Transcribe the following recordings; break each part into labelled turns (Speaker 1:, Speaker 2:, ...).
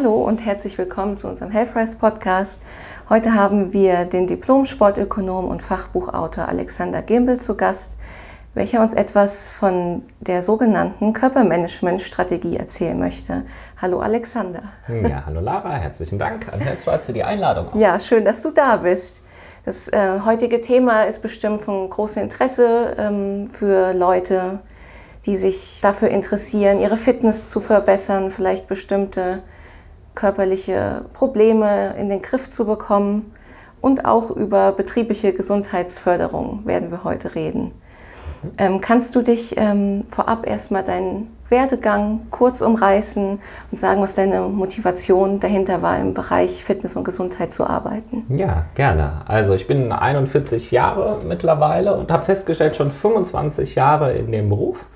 Speaker 1: Hallo und herzlich willkommen zu unserem Healthrise Podcast. Heute haben wir den Diplom-Sportökonom und Fachbuchautor Alexander Gimbel zu Gast, welcher uns etwas von der sogenannten Körpermanagement-Strategie erzählen möchte. Hallo Alexander.
Speaker 2: Ja, hallo Lara, herzlichen Dank an Healthrise für die Einladung.
Speaker 1: Ja, schön, dass du da bist. Das äh, heutige Thema ist bestimmt von großem Interesse ähm, für Leute, die sich dafür interessieren, ihre Fitness zu verbessern, vielleicht bestimmte körperliche Probleme in den Griff zu bekommen. Und auch über betriebliche Gesundheitsförderung werden wir heute reden. Ähm, kannst du dich ähm, vorab erstmal deinen Werdegang kurz umreißen und sagen, was deine Motivation dahinter war, im Bereich Fitness und Gesundheit zu arbeiten?
Speaker 2: Ja, gerne. Also ich bin 41 Jahre mittlerweile und habe festgestellt, schon 25 Jahre in dem Beruf.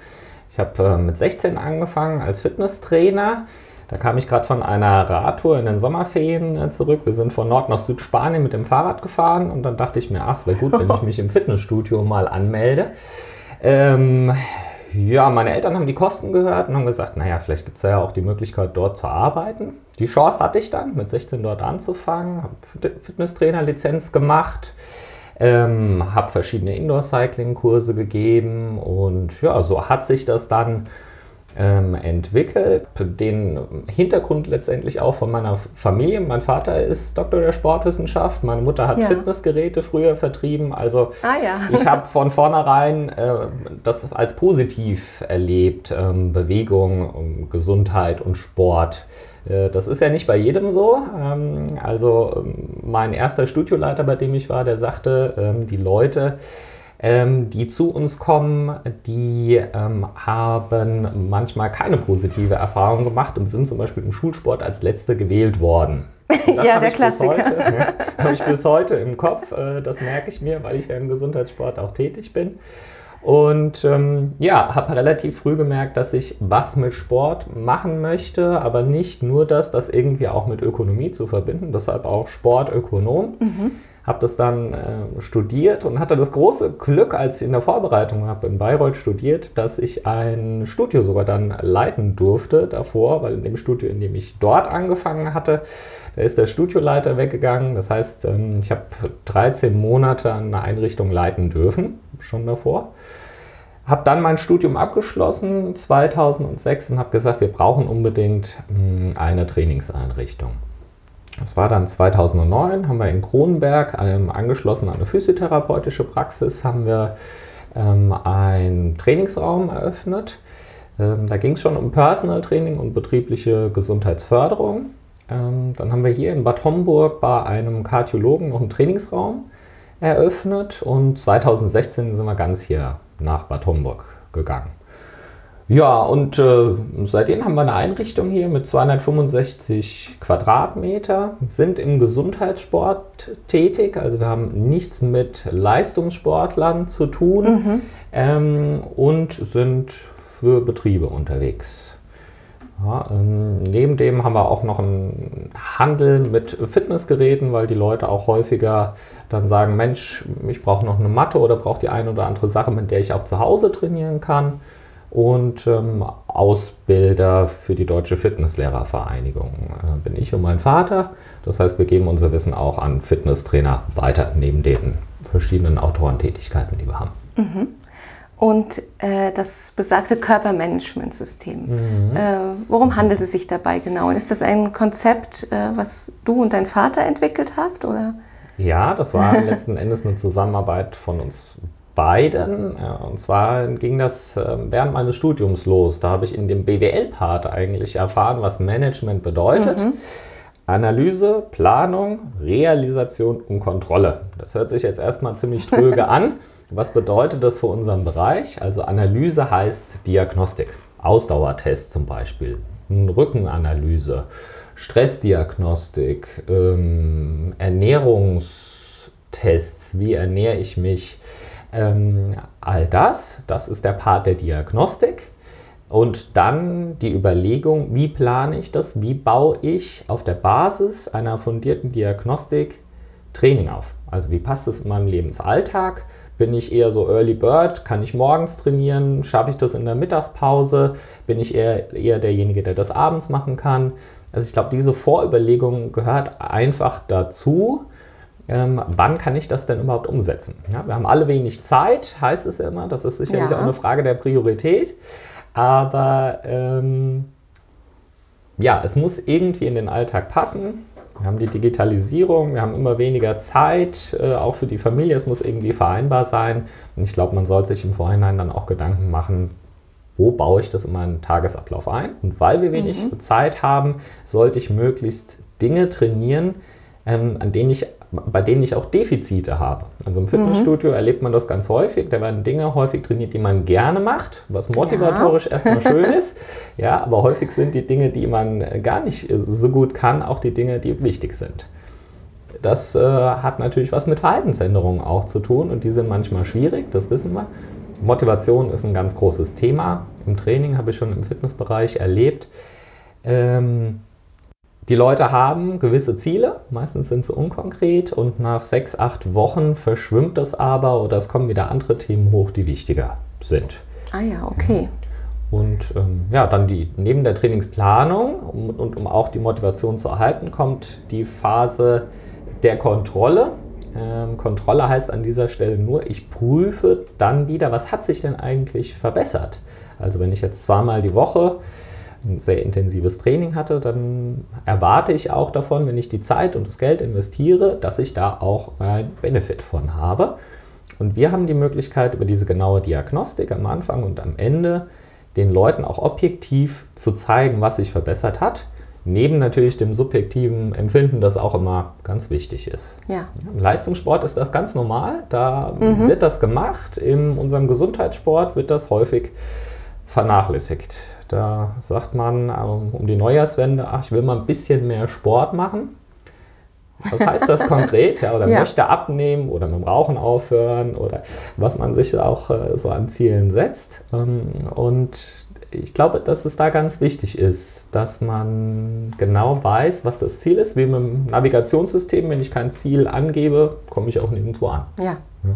Speaker 2: Ich habe äh, mit 16 angefangen als Fitnesstrainer da kam ich gerade von einer Radtour in den Sommerferien äh, zurück. Wir sind von Nord nach Südspanien mit dem Fahrrad gefahren und dann dachte ich mir, ach, es wäre gut, wenn ich mich im Fitnessstudio mal anmelde. Ähm, ja, meine Eltern haben die Kosten gehört und haben gesagt, naja, vielleicht gibt es ja auch die Möglichkeit, dort zu arbeiten. Die Chance hatte ich dann, mit 16 dort anzufangen, habe Fitnesstrainer-Lizenz gemacht, ähm, habe verschiedene Indoor-Cycling-Kurse gegeben und ja, so hat sich das dann ähm, entwickelt. Den Hintergrund letztendlich auch von meiner Familie. Mein Vater ist Doktor der Sportwissenschaft, meine Mutter hat ja. Fitnessgeräte früher vertrieben. Also ah, ja. ich habe von vornherein äh, das als positiv erlebt, ähm, Bewegung, Gesundheit und Sport. Äh, das ist ja nicht bei jedem so. Ähm, also ähm, mein erster Studioleiter, bei dem ich war, der sagte, ähm, die Leute, ähm, die zu uns kommen, die ähm, haben manchmal keine positive Erfahrung gemacht und sind zum Beispiel im Schulsport als Letzte gewählt worden.
Speaker 1: ja, der Klassiker.
Speaker 2: Ja, habe ich bis heute im Kopf. Äh, das merke ich mir, weil ich ja im Gesundheitssport auch tätig bin. Und ähm, ja, habe relativ früh gemerkt, dass ich was mit Sport machen möchte, aber nicht nur das, das irgendwie auch mit Ökonomie zu verbinden. Deshalb auch Sportökonom. Mhm habe das dann äh, studiert und hatte das große Glück, als ich in der Vorbereitung habe in Bayreuth studiert, dass ich ein Studio sogar dann leiten durfte davor, weil in dem Studio, in dem ich dort angefangen hatte, da ist der Studioleiter weggegangen. Das heißt, ähm, ich habe 13 Monate an einer Einrichtung leiten dürfen, schon davor. Habe dann mein Studium abgeschlossen 2006 und habe gesagt, wir brauchen unbedingt mh, hm, eine Trainingseinrichtung. Das war dann 2009, haben wir in Kronenberg ähm, angeschlossen an eine physiotherapeutische Praxis, haben wir ähm, einen Trainingsraum eröffnet. Ähm, da ging es schon um Personal Training und betriebliche Gesundheitsförderung. Ähm, dann haben wir hier in Bad Homburg bei einem Kardiologen noch einen Trainingsraum eröffnet und 2016 sind wir ganz hier nach Bad Homburg gegangen. Ja, und äh, seitdem haben wir eine Einrichtung hier mit 265 Quadratmeter, sind im Gesundheitssport tätig, also wir haben nichts mit Leistungssportlern zu tun mhm. ähm, und sind für Betriebe unterwegs. Ja, ähm, neben dem haben wir auch noch einen Handel mit Fitnessgeräten, weil die Leute auch häufiger dann sagen, Mensch, ich brauche noch eine Matte oder brauche die eine oder andere Sache, mit der ich auch zu Hause trainieren kann und ähm, Ausbilder für die Deutsche Fitnesslehrervereinigung äh, bin ich und mein Vater. Das heißt, wir geben unser Wissen auch an Fitnesstrainer weiter, neben den verschiedenen Autorentätigkeiten, die wir haben.
Speaker 1: Mhm. Und äh, das besagte Körpermanagementsystem, mhm. äh, worum handelt es sich dabei genau? ist das ein Konzept, äh, was du und dein Vater entwickelt habt? Oder?
Speaker 2: Ja, das war letzten Endes eine Zusammenarbeit von uns beiden. Und zwar ging das ähm, während meines Studiums los. Da habe ich in dem BWL-Part eigentlich erfahren, was Management bedeutet. Mhm. Analyse, Planung, Realisation und Kontrolle. Das hört sich jetzt erstmal ziemlich tröge an. Was bedeutet das für unseren Bereich? Also Analyse heißt Diagnostik. Ausdauertest zum Beispiel, Rückenanalyse, Stressdiagnostik, ähm, Ernährungstests, wie ernähre ich mich, ähm, all das, das ist der Part der Diagnostik. Und dann die Überlegung, wie plane ich das, wie baue ich auf der Basis einer fundierten Diagnostik Training auf. Also wie passt es in meinem Lebensalltag? Bin ich eher so Early Bird? Kann ich morgens trainieren? Schaffe ich das in der Mittagspause? Bin ich eher, eher derjenige, der das abends machen kann? Also ich glaube, diese Vorüberlegung gehört einfach dazu. Ähm, wann kann ich das denn überhaupt umsetzen? Ja, wir haben alle wenig Zeit, heißt es ja immer. Das ist sicherlich ja. auch eine Frage der Priorität. Aber ähm, ja, es muss irgendwie in den Alltag passen. Wir haben die Digitalisierung, wir haben immer weniger Zeit, äh, auch für die Familie. Es muss irgendwie vereinbar sein. Und ich glaube, man sollte sich im Vorhinein dann auch Gedanken machen, wo baue ich das in meinen Tagesablauf ein? Und weil wir wenig mhm. Zeit haben, sollte ich möglichst Dinge trainieren, ähm, an denen ich, bei denen ich auch Defizite habe. Also im Fitnessstudio mhm. erlebt man das ganz häufig. Da werden Dinge häufig trainiert, die man gerne macht, was motivatorisch ja. erstmal schön ist. Ja, aber häufig sind die Dinge, die man gar nicht so gut kann, auch die Dinge, die wichtig sind. Das äh, hat natürlich was mit Verhaltensänderungen auch zu tun und die sind manchmal schwierig, das wissen wir. Motivation ist ein ganz großes Thema. Im Training habe ich schon im Fitnessbereich erlebt. Ähm, die Leute haben gewisse Ziele, meistens sind sie unkonkret und nach sechs, acht Wochen verschwimmt das aber oder es kommen wieder andere Themen hoch, die wichtiger sind.
Speaker 1: Ah ja, okay.
Speaker 2: Und ähm, ja, dann die, neben der Trainingsplanung und, und um auch die Motivation zu erhalten, kommt die Phase der Kontrolle. Ähm, Kontrolle heißt an dieser Stelle nur, ich prüfe dann wieder, was hat sich denn eigentlich verbessert. Also wenn ich jetzt zweimal die Woche ein sehr intensives Training hatte, dann erwarte ich auch davon, wenn ich die Zeit und das Geld investiere, dass ich da auch einen Benefit von habe. Und wir haben die Möglichkeit, über diese genaue Diagnostik am Anfang und am Ende den Leuten auch objektiv zu zeigen, was sich verbessert hat. Neben natürlich dem subjektiven Empfinden, das auch immer ganz wichtig ist. Ja. Im Leistungssport ist das ganz normal. Da mhm. wird das gemacht. In unserem Gesundheitssport wird das häufig vernachlässigt. Da sagt man ähm, um die Neujahrswende, ach, ich will mal ein bisschen mehr Sport machen. Was heißt das konkret? Ja, oder ja. möchte abnehmen oder mit dem Rauchen aufhören oder was man sich auch äh, so an Zielen setzt. Ähm, und ich glaube, dass es da ganz wichtig ist, dass man genau weiß, was das Ziel ist. Wie mit dem Navigationssystem, wenn ich kein Ziel angebe, komme ich auch nirgendwo an.
Speaker 1: Ja. ja.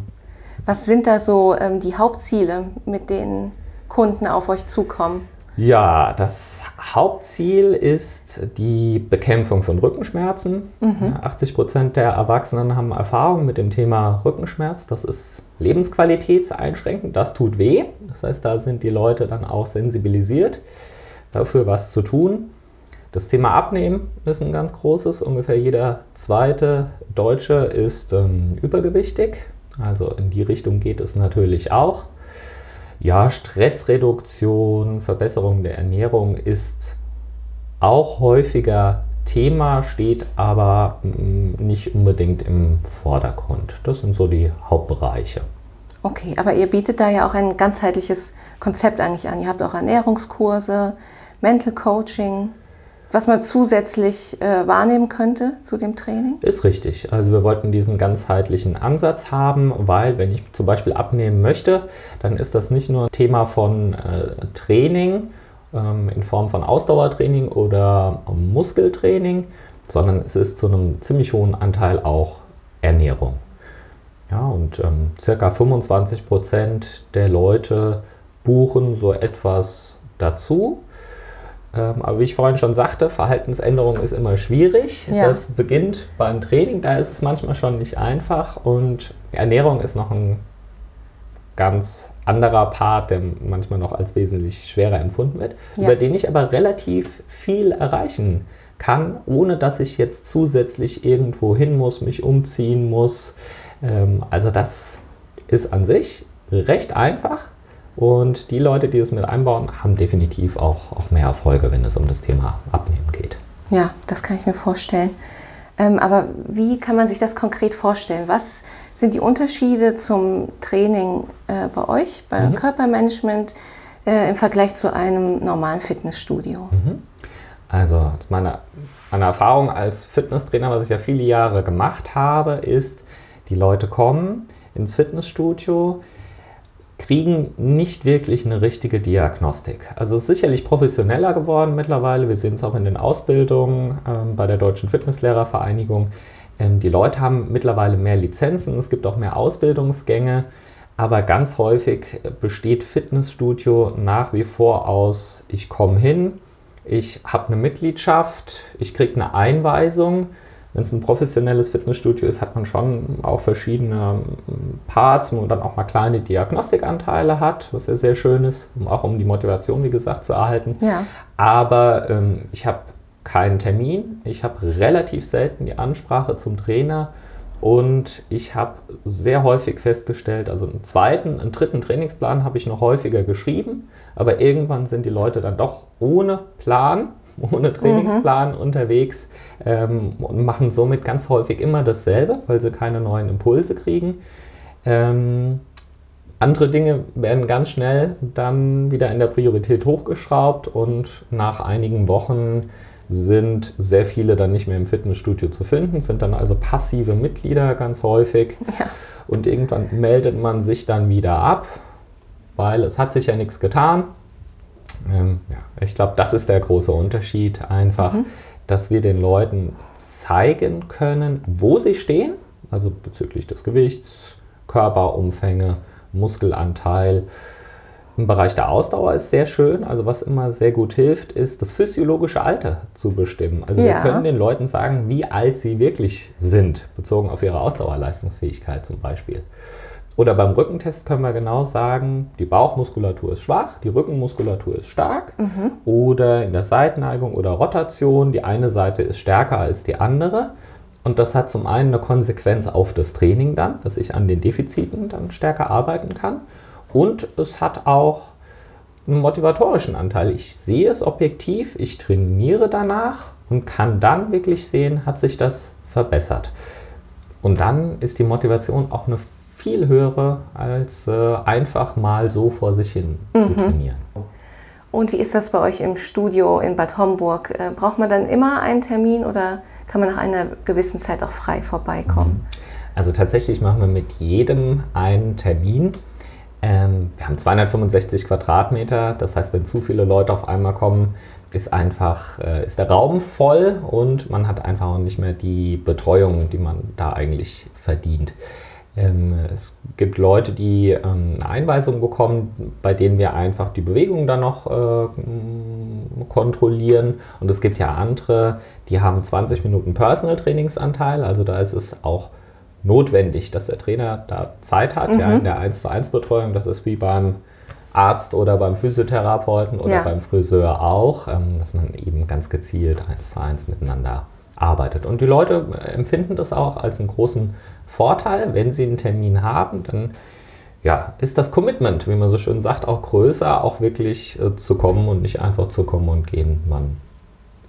Speaker 1: Was sind da so ähm, die Hauptziele, mit denen Kunden auf euch zukommen?
Speaker 2: Ja, das Hauptziel ist die Bekämpfung von Rückenschmerzen. Mhm. 80 Prozent der Erwachsenen haben Erfahrung mit dem Thema Rückenschmerz. Das ist lebensqualitätseinschränkend. Das tut weh. Das heißt, da sind die Leute dann auch sensibilisiert, dafür was zu tun. Das Thema Abnehmen ist ein ganz großes. Ungefähr jeder zweite Deutsche ist ähm, übergewichtig. Also in die Richtung geht es natürlich auch ja, Stressreduktion, Verbesserung der Ernährung ist auch häufiger Thema, steht aber mm, nicht unbedingt im Vordergrund. Das sind so die Hauptbereiche.
Speaker 1: Okay, aber ihr bietet da ja auch ein ganzheitliches Konzept eigentlich an. Ihr habt auch Ernährungskurse, Mental Coaching was man zusätzlich äh, wahrnehmen könnte zu dem Training?
Speaker 2: Ist richtig. Also wir wollten diesen ganzheitlichen Ansatz haben, weil wenn ich zum Beispiel abnehmen möchte, dann ist das nicht nur Thema von äh, Training ähm, in Form von Ausdauertraining oder ähm, Muskeltraining, sondern es ist zu einem ziemlich hohen Anteil auch Ernährung. Ja, und ähm, circa 25 Prozent der Leute buchen so etwas dazu aber wie ich vorhin schon sagte, Verhaltensänderung ist immer schwierig. Ja. Das beginnt beim Training, da ist es manchmal schon nicht einfach. Und Ernährung ist noch ein ganz anderer Part, der manchmal noch als wesentlich schwerer empfunden wird, ja. über den ich aber relativ viel erreichen kann, ohne dass ich jetzt zusätzlich irgendwo hin muss, mich umziehen muss. Ähm, also das ist an sich recht einfach und die Leute, die es mit einbauen, haben definitiv auch, auch mehr Erfolge, wenn es um das Thema Abnehmen geht.
Speaker 1: Ja, das kann ich mir vorstellen. Ähm, aber wie kann man sich das konkret vorstellen? Was sind die Unterschiede zum Training äh, bei euch, beim mhm. Körpermanagement äh, im Vergleich zu einem normalen Fitnessstudio? Mhm.
Speaker 2: Also meine, meine Erfahrung als Fitnesstrainer, was ich ja viele Jahre gemacht habe, ist, die Leute kommen ins Fitnessstudio, kriegen nicht wirklich eine richtige Diagnostik. Also es ist sicherlich professioneller geworden mittlerweile. Wir sehen es auch in den Ausbildungen ähm, bei der Deutschen Fitnesslehrervereinigung. Ähm, die Leute haben mittlerweile mehr Lizenzen, es gibt auch mehr Ausbildungsgänge, aber ganz häufig besteht Fitnessstudio nach wie vor aus, ich komme hin, Ich habe eine Mitgliedschaft, ich kriege eine Einweisung. Wenn es ein professionelles Fitnessstudio ist, hat man schon auch verschiedene ähm, Parts, wo man dann auch mal kleine Diagnostikanteile hat, was ja sehr schön ist, auch um die Motivation, wie gesagt, zu erhalten.
Speaker 1: Ja.
Speaker 2: Aber ähm, ich habe keinen Termin, ich habe relativ selten die Ansprache zum Trainer und ich habe sehr häufig festgestellt, also einen zweiten, einen dritten Trainingsplan habe ich noch häufiger geschrieben, aber irgendwann sind die Leute dann doch ohne Plan, ohne Trainingsplan mhm. unterwegs ähm, und machen somit ganz häufig immer dasselbe, weil sie keine neuen Impulse kriegen. Ähm, andere Dinge werden ganz schnell dann wieder in der Priorität hochgeschraubt und nach einigen Wochen sind sehr viele dann nicht mehr im Fitnessstudio zu finden, sind dann also passive Mitglieder ganz häufig. Ja. Und irgendwann meldet man sich dann wieder ab, weil es hat sich ja nichts getan. Ähm, ja, ich glaube, das ist der große Unterschied einfach, mhm. dass wir den Leuten zeigen können, wo sie stehen, also bezüglich des Gewichts, Körperumfänge, Muskelanteil, im Bereich der Ausdauer ist sehr schön. Also was immer sehr gut hilft, ist das physiologische Alter zu bestimmen. Also ja. wir können den Leuten sagen, wie alt sie wirklich sind, bezogen auf ihre Ausdauerleistungsfähigkeit zum Beispiel. Oder beim Rückentest können wir genau sagen, die Bauchmuskulatur ist schwach, die Rückenmuskulatur ist stark. Mhm. Oder in der Seitenneigung oder Rotation, die eine Seite ist stärker als die andere. Und das hat zum einen eine Konsequenz auf das Training dann, dass ich an den Defiziten dann stärker arbeiten kann. Und es hat auch einen motivatorischen Anteil. Ich sehe es objektiv, ich trainiere danach und kann dann wirklich sehen, hat sich das verbessert. Und dann ist die Motivation auch eine viel höhere, als äh, einfach mal so vor sich hin mhm. zu trainieren.
Speaker 1: Und wie ist das bei euch im Studio in Bad Homburg? Äh, braucht man dann immer einen Termin oder kann man nach einer gewissen Zeit auch frei vorbeikommen?
Speaker 2: Mhm. Also tatsächlich machen wir mit jedem einen Termin. Ähm, wir haben 265 Quadratmeter, das heißt, wenn zu viele Leute auf einmal kommen, ist einfach äh, ist der Raum voll und man hat einfach auch nicht mehr die Betreuung, die man da eigentlich verdient. Ähm, es gibt Leute, die ähm, eine Einweisung bekommen, bei denen wir einfach die Bewegung dann noch äh, kontrollieren. Und es gibt ja andere, die haben 20 Minuten Personal Trainingsanteil. Also da ist es auch notwendig, dass der Trainer da Zeit hat, mhm. ja, in der 1 zu 1 Betreuung. Das ist wie beim Arzt oder beim Physiotherapeuten oder ja. beim Friseur auch, ähm, dass man eben ganz gezielt 1 zu 1 miteinander arbeitet. Und die Leute empfinden das auch als einen großen Vorteil, wenn sie einen Termin haben, dann ja, ist das Commitment, wie man so schön sagt, auch größer, auch wirklich äh, zu kommen und nicht einfach zu kommen und gehen. Man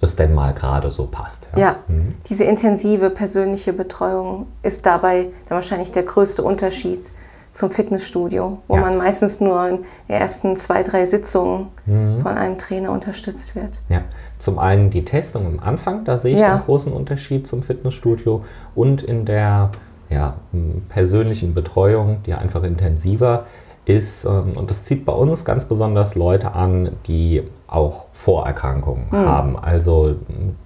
Speaker 2: es denn mal gerade so passt.
Speaker 1: Ja, ja mhm. diese intensive persönliche Betreuung ist dabei dann wahrscheinlich der größte Unterschied zum Fitnessstudio, wo ja. man meistens nur in den ersten zwei, drei Sitzungen mhm. von einem Trainer unterstützt wird.
Speaker 2: Ja, zum einen die Testung am Anfang, da sehe ich ja. einen großen Unterschied zum Fitnessstudio und in der ja, persönlichen Betreuung, die einfach intensiver ist, ähm, und das zieht bei uns ganz besonders Leute an, die auch Vorerkrankungen mhm. haben, also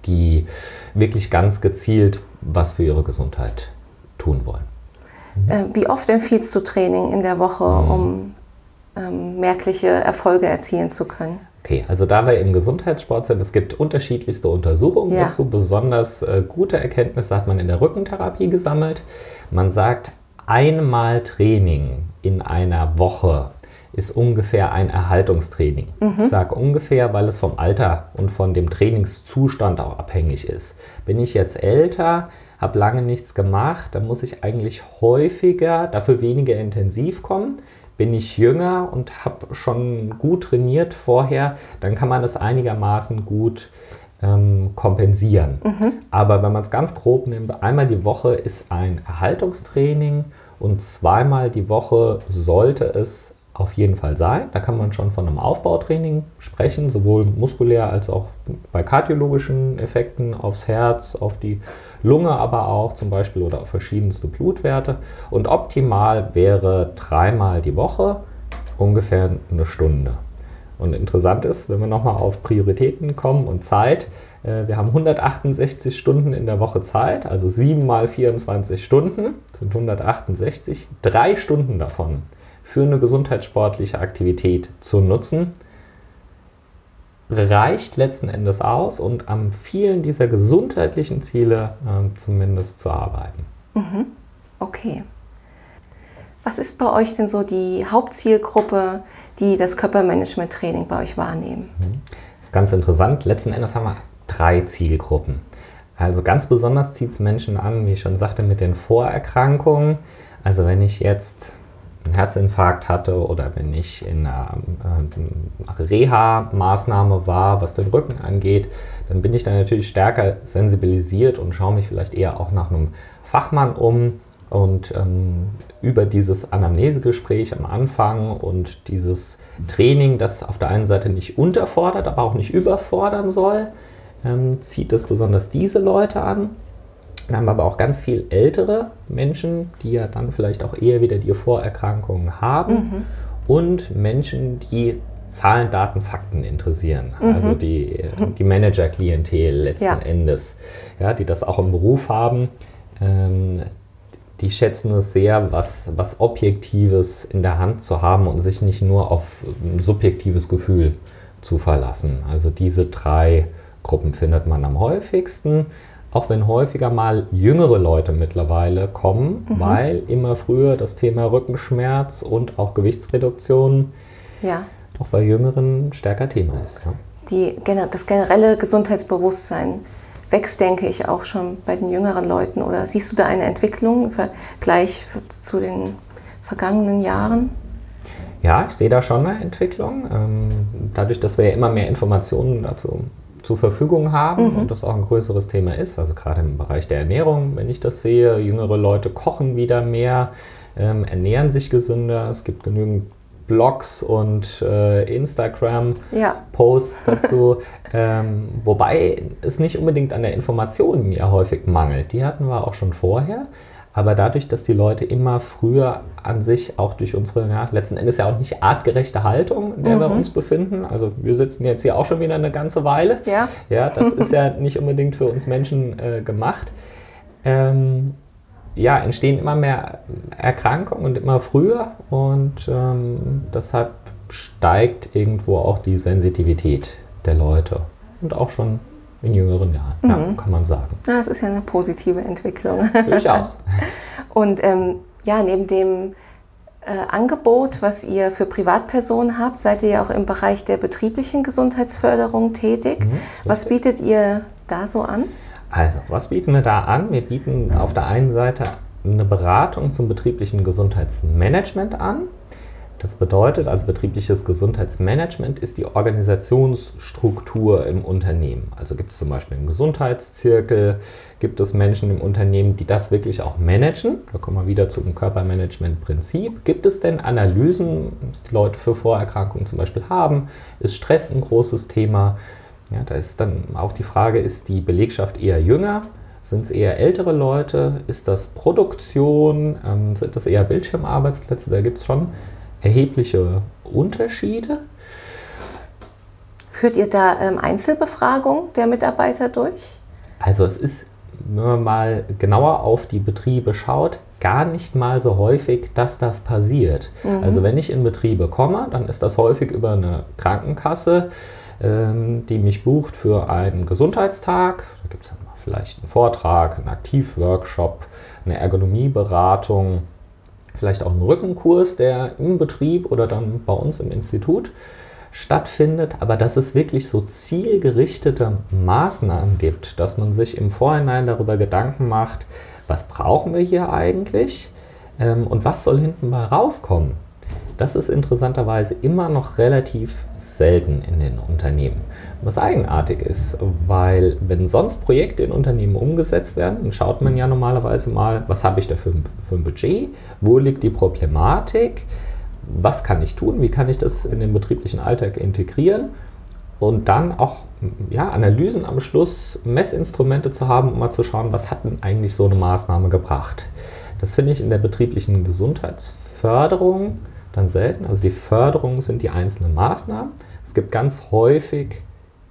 Speaker 2: die wirklich ganz gezielt was für ihre Gesundheit tun wollen.
Speaker 1: Mhm. Äh, wie oft empfiehlst du Training in der Woche, mhm. um ähm, merkliche Erfolge erzielen zu können?
Speaker 2: Okay, also da wir im Gesundheitssport sind, es gibt unterschiedlichste Untersuchungen ja. dazu. Besonders äh, gute Erkenntnisse hat man in der Rückentherapie gesammelt. Man sagt, einmal Training in einer Woche ist ungefähr ein Erhaltungstraining. Mhm. Ich sage ungefähr, weil es vom Alter und von dem Trainingszustand auch abhängig ist. Bin ich jetzt älter, habe lange nichts gemacht, dann muss ich eigentlich häufiger, dafür weniger intensiv kommen. Bin ich jünger und habe schon gut trainiert vorher, dann kann man das einigermaßen gut ähm, kompensieren. Mhm. Aber wenn man es ganz grob nimmt, einmal die Woche ist ein Erhaltungstraining und zweimal die Woche sollte es auf jeden Fall sein. Da kann man schon von einem Aufbautraining sprechen, sowohl muskulär als auch bei kardiologischen Effekten aufs Herz, auf die Lunge aber auch zum Beispiel oder auf verschiedenste Blutwerte. Und optimal wäre dreimal die Woche ungefähr eine Stunde. Und interessant ist, wenn wir nochmal auf Prioritäten kommen und Zeit, äh, wir haben 168 Stunden in der Woche Zeit, also 7 mal 24 Stunden sind 168. Drei Stunden davon für eine gesundheitssportliche Aktivität zu nutzen, reicht letzten Endes aus und an vielen dieser gesundheitlichen Ziele äh, zumindest zu arbeiten.
Speaker 1: Mhm. Okay. Was ist bei euch denn so die Hauptzielgruppe, die das Körpermanagement-Training bei euch wahrnehmen?
Speaker 2: Mhm. Das ist ganz interessant. Letzten Endes haben wir drei Zielgruppen. Also ganz besonders zieht es Menschen an, wie ich schon sagte, mit den Vorerkrankungen. Also wenn ich jetzt einen Herzinfarkt hatte oder wenn ich in einer äh, Reha-Maßnahme war, was den Rücken angeht, dann bin ich dann natürlich stärker sensibilisiert und schaue mich vielleicht eher auch nach einem Fachmann um. Und ähm, über dieses Anamnesegespräch am Anfang und dieses Training, das auf der einen Seite nicht unterfordert, aber auch nicht überfordern soll, ähm, zieht es besonders diese Leute an. Wir haben aber auch ganz viel ältere Menschen, die ja dann vielleicht auch eher wieder die Vorerkrankungen haben mhm. und Menschen, die Zahlen, Daten, Fakten interessieren. Mhm. Also die, die Manager-Klientel letzten ja. Endes, ja, die das auch im Beruf haben. Ähm, die schätzen es sehr, was, was Objektives in der Hand zu haben und sich nicht nur auf ein subjektives Gefühl zu verlassen. Also diese drei Gruppen findet man am häufigsten auch wenn häufiger mal jüngere Leute mittlerweile kommen, mhm. weil immer früher das Thema Rückenschmerz und auch Gewichtsreduktion ja. auch bei Jüngeren stärker Thema ist. Ja.
Speaker 1: Die, das generelle Gesundheitsbewusstsein wächst, denke ich, auch schon bei den jüngeren Leuten. Oder siehst du da eine Entwicklung im Vergleich zu den vergangenen Jahren?
Speaker 2: Ja, ich sehe da schon eine Entwicklung. Ähm, dadurch, dass wir ja immer mehr Informationen dazu zur Verfügung haben mhm. und das auch ein größeres Thema ist. Also gerade im Bereich der Ernährung, wenn ich das sehe, jüngere Leute kochen wieder mehr, ähm, ernähren sich gesünder. Es gibt genügend Blogs und äh, Instagram-Posts ja. dazu. ähm, wobei es nicht unbedingt an der Information ja häufig mangelt. Die hatten wir auch schon vorher. Aber dadurch, dass die Leute immer früher an sich auch durch unsere, ja, letzten Endes ja auch nicht artgerechte Haltung, in der mhm. wir uns befinden, also wir sitzen jetzt hier auch schon wieder eine ganze Weile, ja, ja das ist ja nicht unbedingt für uns Menschen äh, gemacht, ähm, ja, entstehen immer mehr Erkrankungen und immer früher und ähm, deshalb steigt irgendwo auch die Sensitivität der Leute und auch schon in jüngeren Jahren, mhm. ja, kann man sagen.
Speaker 1: Das ist ja eine positive Entwicklung.
Speaker 2: Durchaus.
Speaker 1: Und ähm, ja, neben dem äh, Angebot, was ihr für Privatpersonen habt, seid ihr ja auch im Bereich der betrieblichen Gesundheitsförderung tätig. Mhm, was bietet ihr da so an?
Speaker 2: Also, was bieten wir da an? Wir bieten auf der einen Seite eine Beratung zum betrieblichen Gesundheitsmanagement an. Das bedeutet, also betriebliches Gesundheitsmanagement ist die Organisationsstruktur im Unternehmen. Also gibt es zum Beispiel einen Gesundheitszirkel, gibt es Menschen im Unternehmen, die das wirklich auch managen. Da kommen wir wieder zum Körpermanagement-Prinzip. Gibt es denn Analysen, die Leute für Vorerkrankungen zum Beispiel haben? Ist Stress ein großes Thema? Ja, da ist dann auch die Frage, ist die Belegschaft eher jünger? Sind es eher ältere Leute? Ist das Produktion? Ähm, sind das eher Bildschirmarbeitsplätze? Da gibt es schon erhebliche Unterschiede.
Speaker 1: Führt ihr da ähm, Einzelbefragung der Mitarbeiter durch?
Speaker 2: Also es ist, wenn man mal genauer auf die Betriebe schaut, gar nicht mal so häufig, dass das passiert. Mhm. Also wenn ich in Betriebe komme, dann ist das häufig über eine Krankenkasse, ähm, die mich bucht für einen Gesundheitstag. Da gibt es dann vielleicht einen Vortrag, einen Aktivworkshop, eine Ergonomieberatung vielleicht auch einen Rückenkurs, der im Betrieb oder dann bei uns im Institut stattfindet, aber dass es wirklich so zielgerichtete Maßnahmen gibt, dass man sich im Vorhinein darüber Gedanken macht, was brauchen wir hier eigentlich ähm, und was soll hinten mal rauskommen. Das ist interessanterweise immer noch relativ selten in den Unternehmen. Was eigenartig ist, weil wenn sonst Projekte in Unternehmen umgesetzt werden, dann schaut man ja normalerweise mal, was habe ich da für, für ein Budget, wo liegt die Problematik, was kann ich tun, wie kann ich das in den betrieblichen Alltag integrieren und dann auch ja, Analysen am Schluss, Messinstrumente zu haben, um mal zu schauen, was hat denn eigentlich so eine Maßnahme gebracht. Das finde ich in der betrieblichen Gesundheitsförderung dann selten. Also die Förderung sind die einzelnen Maßnahmen. Es gibt ganz häufig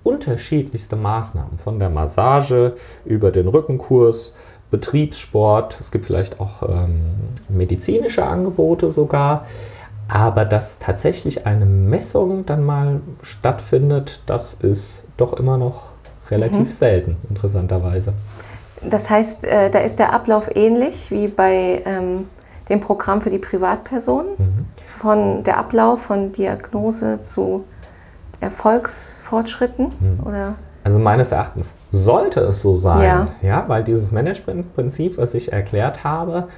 Speaker 2: unterschiedlichste Maßnahmen, von der Massage über den Rückenkurs, Betriebssport, es gibt vielleicht auch ähm, medizinische Angebote sogar. Aber dass tatsächlich eine Messung dann mal stattfindet, das ist doch immer noch relativ mhm. selten, interessanterweise.
Speaker 1: Das heißt, äh, da ist der Ablauf ähnlich wie bei ähm, dem Programm für die Privatperson. Mhm. Von der Ablauf von Diagnose zu Erfolgsfortschritten?
Speaker 2: Mhm. Oder? Also meines Erachtens sollte es so sein, ja, ja weil dieses Managementprinzip, was ich erklärt habe,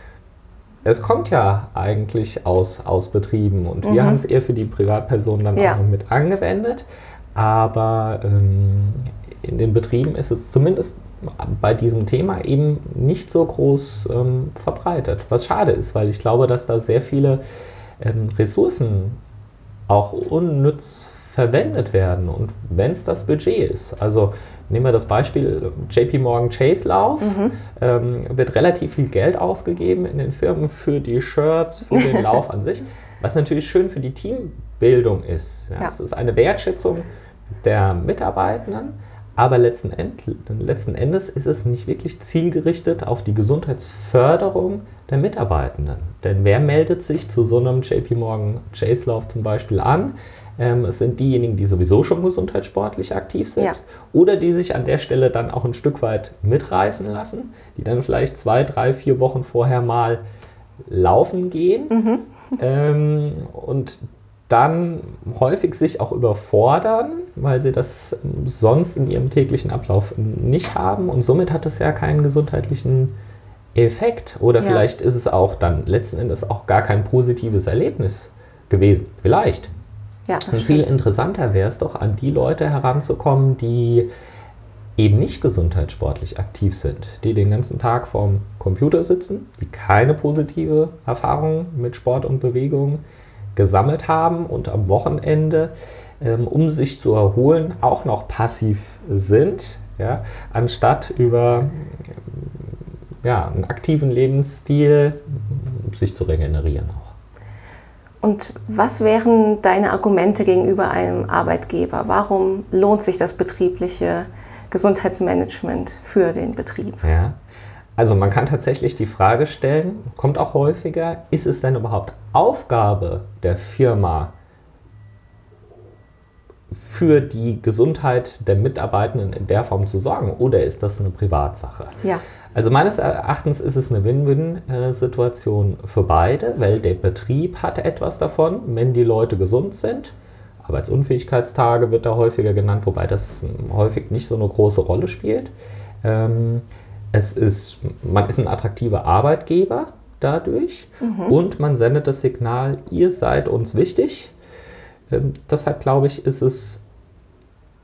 Speaker 2: es kommt ja eigentlich aus, aus Betrieben und mhm. wir haben es eher für die Privatperson dann ja. auch noch mit angewendet. Aber ähm, in den Betrieben ist es zumindest bei diesem Thema eben nicht so groß ähm, verbreitet. Was schade ist, weil ich glaube, dass da sehr viele ähm, Ressourcen auch unnütz verwendet werden und wenn es das Budget ist. Also nehmen wir das Beispiel JP Morgan Chase Lauf, mhm. ähm, wird relativ viel Geld ausgegeben in den Firmen für die Shirts, für den Lauf an sich, was natürlich schön für die Teambildung ist. Ja, ja. Es ist eine Wertschätzung der Mitarbeitenden, aber letzten, End, letzten Endes ist es nicht wirklich zielgerichtet auf die Gesundheitsförderung der Mitarbeitenden. Denn wer meldet sich zu so einem JP Morgan Chase Lauf zum Beispiel an? Ähm, es sind diejenigen, die sowieso schon gesundheitssportlich aktiv sind ja. oder die sich an der Stelle dann auch ein Stück weit mitreißen lassen, die dann vielleicht zwei, drei, vier Wochen vorher mal laufen gehen mhm. ähm, und dann häufig sich auch überfordern, weil sie das sonst in ihrem täglichen Ablauf nicht haben und somit hat es ja keinen gesundheitlichen Effekt oder ja. vielleicht ist es auch dann letzten Endes auch gar kein positives Erlebnis gewesen. Vielleicht. Ja, und viel interessanter wäre es doch, an die Leute heranzukommen, die eben nicht gesundheitssportlich aktiv sind, die den ganzen Tag vorm Computer sitzen, die keine positive Erfahrung mit Sport und Bewegung gesammelt haben und am Wochenende, ähm, um sich zu erholen, auch noch passiv sind, ja, anstatt über ja, einen aktiven Lebensstil sich zu regenerieren.
Speaker 1: Und was wären deine Argumente gegenüber einem Arbeitgeber? Warum lohnt sich das betriebliche Gesundheitsmanagement für den Betrieb?
Speaker 2: Ja. Also man kann tatsächlich die Frage stellen, kommt auch häufiger, ist es denn überhaupt Aufgabe der Firma, für die Gesundheit der Mitarbeitenden in der Form zu sorgen oder ist das eine Privatsache? Ja. Also meines Erachtens ist es eine Win-Win-Situation für beide, weil der Betrieb hat etwas davon, wenn die Leute gesund sind. Arbeitsunfähigkeitstage wird da häufiger genannt, wobei das häufig nicht so eine große Rolle spielt. Ähm, es ist, man ist ein attraktiver Arbeitgeber dadurch mhm. und man sendet das Signal, ihr seid uns wichtig. Ähm, deshalb glaube ich, ist es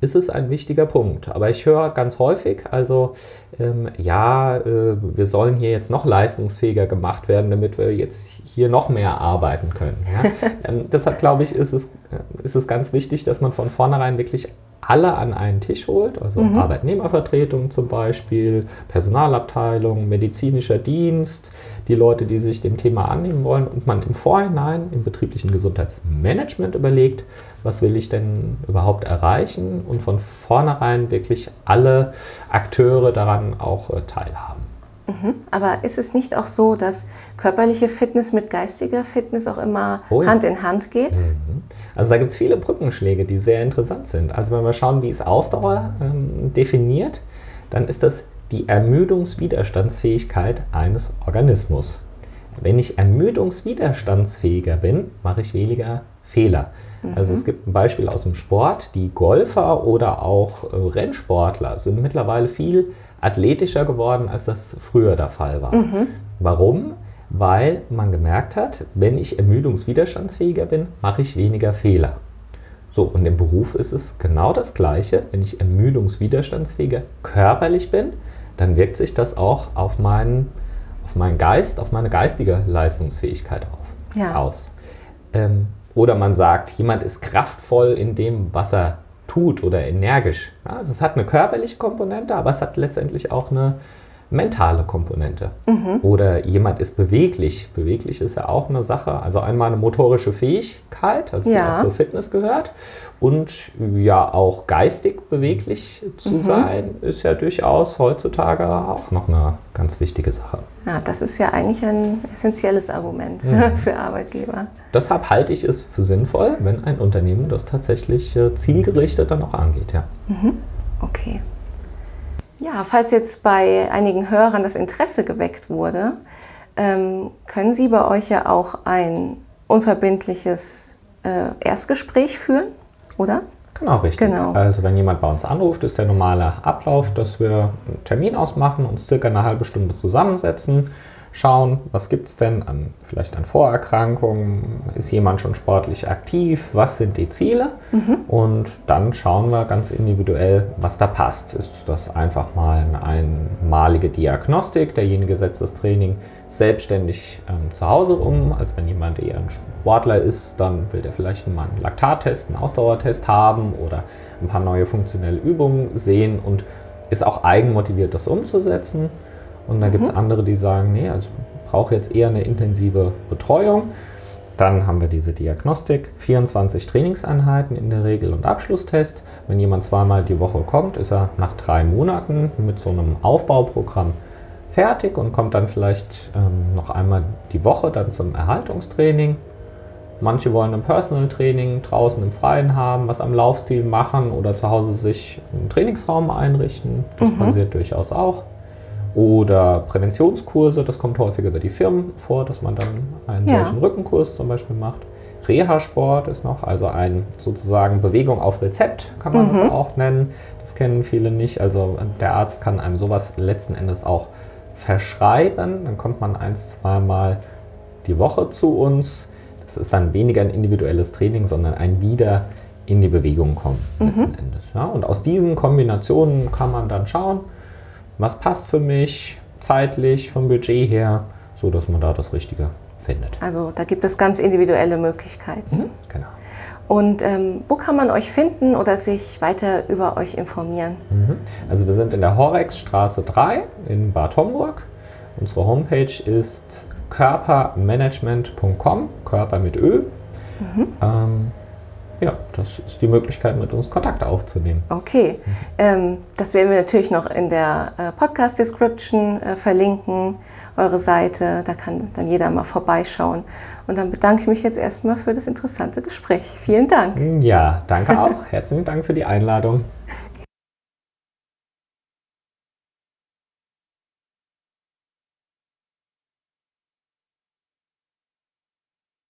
Speaker 2: ist es ein wichtiger Punkt. Aber ich höre ganz häufig, also ähm, ja, äh, wir sollen hier jetzt noch leistungsfähiger gemacht werden, damit wir jetzt hier noch mehr arbeiten können. Ja? ähm, deshalb glaube ich, ist es, äh, ist es ganz wichtig, dass man von vornherein wirklich alle an einen Tisch holt, also mhm. Arbeitnehmervertretung zum Beispiel, Personalabteilung, medizinischer Dienst, die Leute, die sich dem Thema annehmen wollen und man im Vorhinein im betrieblichen Gesundheitsmanagement überlegt, was will ich denn überhaupt erreichen und von vornherein wirklich alle Akteure daran auch äh, teilhaben.
Speaker 1: Mhm. Aber ist es nicht auch so, dass körperliche Fitness mit geistiger Fitness auch immer oh ja. Hand in Hand geht? Mhm.
Speaker 2: Also da gibt es viele Brückenschläge, die sehr interessant sind. Also wenn wir schauen, wie es Ausdauer ähm, definiert, dann ist das die Ermüdungswiderstandsfähigkeit eines Organismus. Wenn ich ermüdungswiderstandsfähiger bin, mache ich weniger Fehler. Also es gibt ein Beispiel aus dem Sport. Die Golfer oder auch äh, Rennsportler sind mittlerweile viel athletischer geworden, als das früher der Fall war. Mhm. Warum? Weil man gemerkt hat, wenn ich ermüdungswiderstandsfähiger bin, mache ich weniger Fehler. So, und im Beruf ist es genau das Gleiche. Wenn ich ermüdungswiderstandsfähiger körperlich bin, dann wirkt sich das auch auf meinen, auf meinen Geist, auf meine geistige Leistungsfähigkeit auf, ja. aus. Ähm, oder man sagt, jemand ist kraftvoll in dem, was er tut oder energisch. Also es hat eine körperliche Komponente, aber es hat letztendlich auch eine mentale Komponente. Mhm. Oder jemand ist beweglich. Beweglich ist ja auch eine Sache. Also einmal eine motorische Fähigkeit, also ja. die zur Fitness gehört. Und ja, auch geistig beweglich zu mhm. sein, ist ja durchaus heutzutage auch noch eine ganz wichtige Sache.
Speaker 1: Ja, das ist ja eigentlich ein essentielles Argument mhm. für Arbeitgeber.
Speaker 2: Deshalb halte ich es für sinnvoll, wenn ein Unternehmen das tatsächlich äh, zielgerichtet dann auch angeht. Ja.
Speaker 1: Mhm. Okay. Ja, falls jetzt bei einigen Hörern das Interesse geweckt wurde, ähm, können Sie bei euch ja auch ein unverbindliches äh, Erstgespräch führen, oder?
Speaker 2: Genau, richtig. Genau. Also wenn jemand bei uns anruft, ist der normale Ablauf, dass wir einen Termin ausmachen, uns circa eine halbe Stunde zusammensetzen, schauen, was gibt es denn an, vielleicht an Vorerkrankungen, ist jemand schon sportlich aktiv, was sind die Ziele mhm. und dann schauen wir ganz individuell, was da passt. Ist das einfach mal eine einmalige Diagnostik, derjenige setzt das Training selbstständig ähm, zu Hause um, als wenn jemand eher ein Sportler ist, dann will der vielleicht mal einen Laktattest, einen Ausdauertest haben oder ein paar neue funktionelle Übungen sehen und ist auch eigenmotiviert, das umzusetzen. Und dann mhm. gibt es andere, die sagen, nee, also ich brauche jetzt eher eine intensive Betreuung. Dann haben wir diese Diagnostik, 24 Trainingseinheiten in der Regel und Abschlusstest. Wenn jemand zweimal die Woche kommt, ist er nach drei Monaten mit so einem Aufbauprogramm fertig und kommt dann vielleicht ähm, noch einmal die Woche dann zum Erhaltungstraining. Manche wollen ein Personal Training draußen im Freien haben, was am Laufstil machen oder zu Hause sich einen Trainingsraum einrichten. Das mhm. passiert durchaus auch. Oder Präventionskurse, das kommt häufiger über die Firmen vor, dass man dann einen ja. solchen Rückenkurs zum Beispiel macht. Reha-Sport ist noch, also ein sozusagen Bewegung auf Rezept, kann man mhm. das auch nennen. Das kennen viele nicht. Also der Arzt kann einem sowas letzten Endes auch verschreiben. Dann kommt man ein, zweimal die Woche zu uns. Das ist dann weniger ein individuelles Training, sondern ein Wieder in die Bewegung kommen mhm. letzten Endes. Ja? Und aus diesen Kombinationen kann man dann schauen, was passt für mich zeitlich, vom Budget her, so dass man da das Richtige findet.
Speaker 1: Also da gibt es ganz individuelle Möglichkeiten. Mhm, genau. Und ähm, wo kann man euch finden oder sich weiter über euch informieren? Mhm.
Speaker 2: Also wir sind in der Horexstraße 3 in Bad Homburg. Unsere Homepage ist körpermanagement.com, Körper mit Ö. Mhm. Ähm, ja, das ist die Möglichkeit, mit uns Kontakt aufzunehmen.
Speaker 1: Okay, ähm, das werden wir natürlich noch in der äh, Podcast-Description äh, verlinken, eure Seite. Da kann dann jeder mal vorbeischauen. Und dann bedanke ich mich jetzt erstmal für das interessante Gespräch. Vielen Dank.
Speaker 2: Ja, danke auch. Herzlichen Dank für die Einladung.